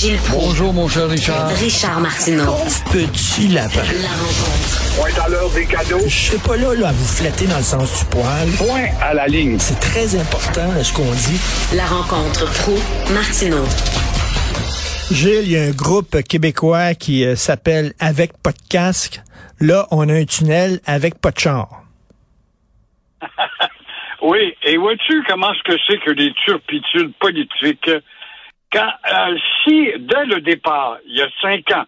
Gilles Proulx. Bonjour, mon cher Richard. Richard Martineau. Petit lapin. La rencontre. Point à l'heure des cadeaux. Je suis pas là, là à vous flatter dans le sens du poil. Point à la ligne. C'est très important ce qu'on dit. La rencontre pro martineau Gilles, il y a un groupe québécois qui euh, s'appelle Avec pas de casque. Là, on a un tunnel avec pas de char. Oui, et vois-tu comment ce que c'est que les turpitudes politiques? Quand, euh, si, dès le départ, il y a cinq ans,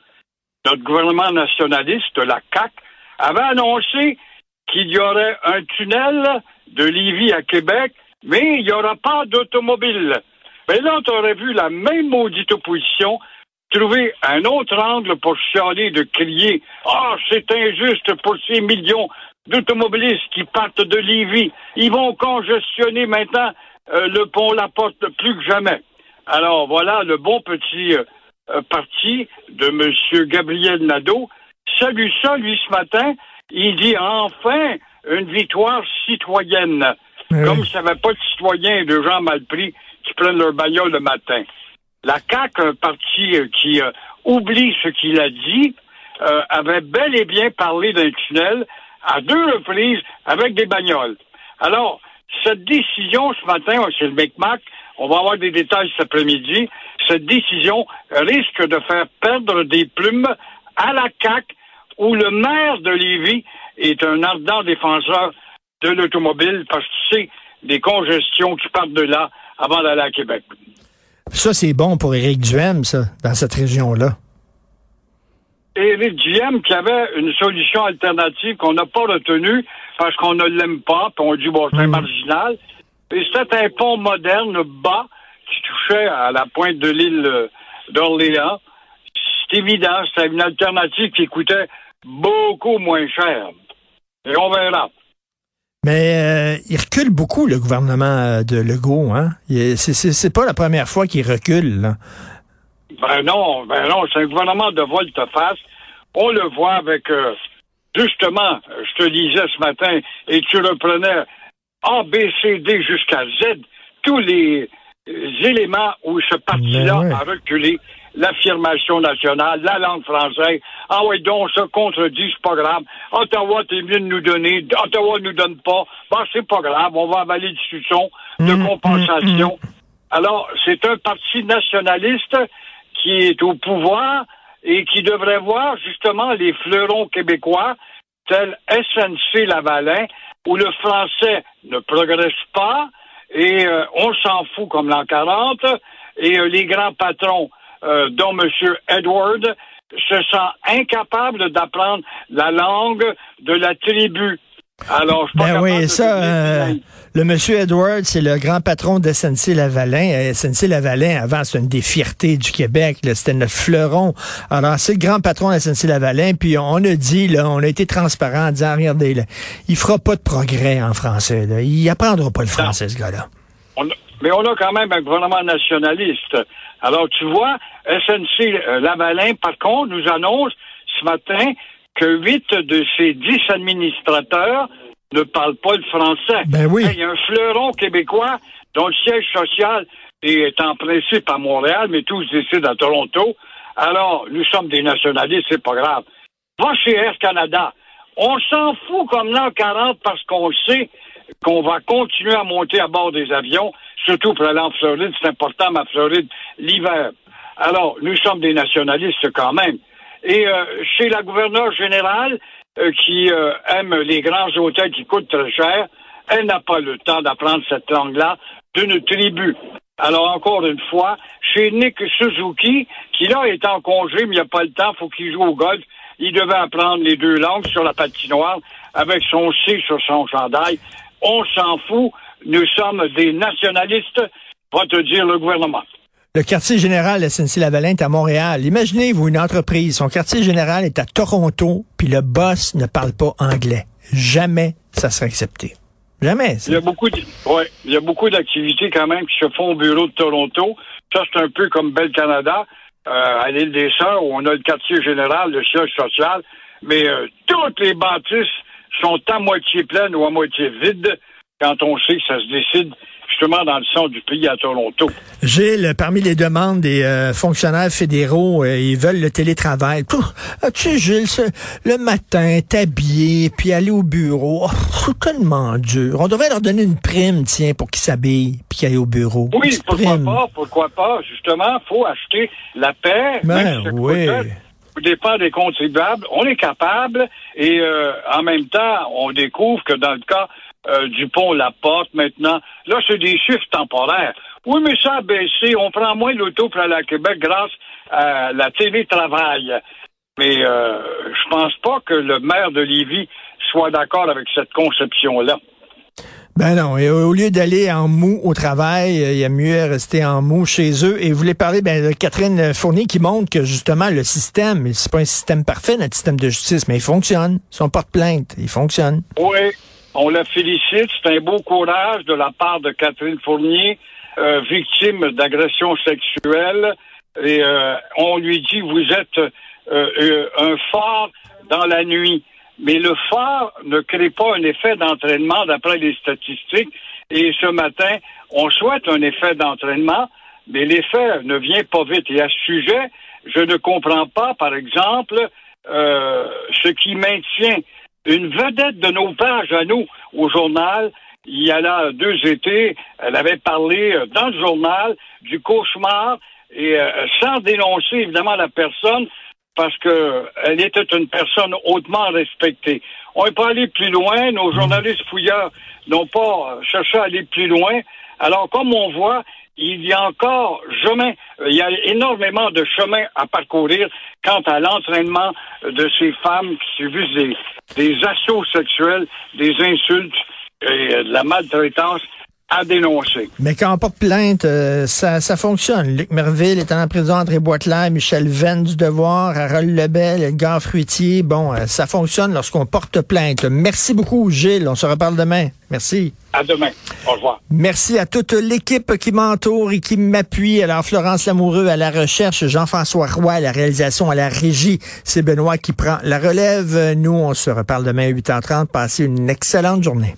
notre gouvernement nationaliste, la CAC, avait annoncé qu'il y aurait un tunnel de Lévis à Québec, mais il n'y aura pas d'automobile. Mais là, tu aurais vu la même maudite opposition trouver un autre angle pour chialer, de crier « Ah, c'est injuste pour ces millions d'automobilistes qui partent de Lévis. Ils vont congestionner maintenant euh, le pont La Porte plus que jamais. » Alors voilà le bon petit euh, euh, parti de M. Gabriel Nadeau. Salue ça, lui, ce matin. Il dit enfin une victoire citoyenne. Oui. Comme s'il n'y avait pas de citoyens et de gens mal pris qui prennent leur bagnole le matin. La CAQ, un parti euh, qui euh, oublie ce qu'il a dit, euh, avait bel et bien parlé d'un tunnel à deux reprises avec des bagnoles. Alors, cette décision ce matin, c'est le Micmac, on va avoir des détails cet après-midi, cette décision risque de faire perdre des plumes à la CAQ, où le maire de Lévis est un ardent défenseur de l'automobile parce qu'il sait des congestions qui partent de là avant d'aller à Québec. Ça, c'est bon pour Éric Duhem, ça, dans cette région-là. Éric Duhem qui avait une solution alternative qu'on n'a pas retenue parce qu'on ne l'aime pas, puis on dit bon c'est marginal. Et c'était un pont moderne bas qui touchait à la pointe de l'île euh, d'Orléans. C'est évident, c'était une alternative qui coûtait beaucoup moins cher. Et on verra. Mais euh, il recule beaucoup, le gouvernement euh, de Legault. Hein? C'est pas la première fois qu'il recule. Là. Ben non, ben non, c'est un gouvernement de volte-face. On le voit avec, euh, justement, je te disais ce matin, et tu reprenais A, B, C, D jusqu'à Z, tous les euh, éléments où ce parti-là ouais. a reculé. L'affirmation nationale, la langue française. Ah oui, donc, ça contredit, c'est pas grave. Ottawa, t'es mieux de nous donner. Ottawa nous donne pas. Ben, c'est pas grave. On va avaler du suçon de Mm, compensation. Alors, c'est un parti nationaliste qui est au pouvoir et qui devrait voir justement les fleurons québécois tels SNC Lavalin, où le français ne progresse pas et euh, on s'en fout comme l'an 40, et euh, les grands patrons, euh, dont M. Edward, se sent incapable d'apprendre la langue de la tribu. Alors, je Ben oui, de ça, euh, le monsieur Edward, c'est le grand patron de SNC Lavalin. Euh, SNC Lavalin, avant, c'était une des fiertés du Québec. C'était notre fleuron. Alors, c'est le grand patron de SNC Lavalin. Puis on a dit, là, on a été transparent en disant, regardez, là, il fera pas de progrès en français. Là. Il apprendra pas le français, ce gars-là. Mais on a quand même un gouvernement nationaliste. Alors, tu vois, SNC euh, Lavalin, par contre, nous annonce ce matin que huit de ses dix administrateurs ne parlent pas le français. Ben oui. Il y a un fleuron québécois dont le siège social est en principe à Montréal, mais tous décident à Toronto. Alors, nous sommes des nationalistes, c'est pas grave. Va chez Air Canada. On s'en fout comme l'an 40 parce qu'on sait qu'on va continuer à monter à bord des avions, surtout pour aller en Floride. C'est important, ma Floride, l'hiver. Alors, nous sommes des nationalistes quand même. Et euh, chez la gouverneure générale, euh, qui euh, aime les grands hôtels qui coûtent très cher, elle n'a pas le temps d'apprendre cette langue-là d'une tribu. Alors, encore une fois, chez Nick Suzuki, qui là est en congé, mais il n'a pas le temps, faut qu'il joue au golf. Il devait apprendre les deux langues sur la patinoire avec son C sur son chandail. On s'en fout. Nous sommes des nationalistes, va te dire le gouvernement. Le quartier général de SNC Lavalin est à Montréal. Imaginez-vous une entreprise, son quartier général est à Toronto, puis le boss ne parle pas anglais. Jamais ça sera accepté. Jamais. ça. Il y a beaucoup de, ouais, il y a beaucoup d'activités quand même qui se font au bureau de Toronto. Ça, c'est un peu comme Bel Canada, euh, à l'île des Sœurs, où on a le quartier général, le siège social. Mais euh, toutes les bâtisses sont à moitié pleines ou à moitié vides quand on sait que ça se décide justement dans le centre du pays à Toronto. Gilles, parmi les demandes des euh, fonctionnaires fédéraux, euh, ils veulent le télétravail. Ah, tu sais, Gilles, le matin, t'habiller, puis aller au bureau, oh, c'est tellement dur. On devrait leur donner une prime, tiens, pour qu'ils s'habillent, puis qu'ils aillent au bureau. Oui, pourquoi prime. pas, pourquoi pas? Justement, faut acheter la paix. Ben oui. départ des contribuables, on est capable et euh, en même temps, on découvre que dans le cas euh, du pont La Porte maintenant, là, c'est des chiffres temporaires. Oui, mais ça a baissé. On prend moins l'auto pour aller à Québec grâce à la télétravail. Mais euh, je pense pas que le maire de Lévis soit d'accord avec cette conception-là. Ben non, et au lieu d'aller en mou au travail, euh, il y a mieux rester en mou chez eux. Et vous voulez parler ben, de Catherine Fournier qui montre que justement le système, c'est pas un système parfait, notre système de justice, mais il fonctionne. Son porte-plainte, il fonctionne. Oui, on la félicite. C'est un beau courage de la part de Catherine Fournier, euh, victime d'agression sexuelle. Et euh, on lui dit, vous êtes euh, un phare dans la nuit. Mais le phare ne crée pas un effet d'entraînement d'après les statistiques. Et ce matin, on souhaite un effet d'entraînement, mais l'effet ne vient pas vite. Et à ce sujet, je ne comprends pas, par exemple, ce qui maintient une vedette de nos pages à nous au journal. Il y a là deux étés, elle avait parlé euh, dans le journal du cauchemar et euh, sans dénoncer évidemment la personne parce que elle était une personne hautement respectée. On n'est pas allé plus loin, nos journalistes fouilleurs n'ont pas euh, cherché à aller plus loin. Alors comme on voit, il y a encore chemin, il y a énormément de chemin à parcourir quant à l'entraînement de ces femmes qui subissent des, des assauts sexuels, des insultes et euh, de la maltraitance à dénoncer. Mais quand on porte plainte, euh, ça, ça fonctionne. Luc Merville est en prison, André Boitelaire, Michel Venn du Devoir, Harold Lebel, Edgar Fruitier. Bon, euh, ça fonctionne lorsqu'on porte plainte. Merci beaucoup, Gilles. On se reparle demain. Merci. À demain. Au revoir. Merci à toute l'équipe qui m'entoure et qui m'appuie. Alors, Florence Lamoureux à la recherche, Jean-François Roy à la réalisation, à la régie. C'est Benoît qui prend la relève. Nous, on se reparle demain à 8h30. Passez une excellente journée.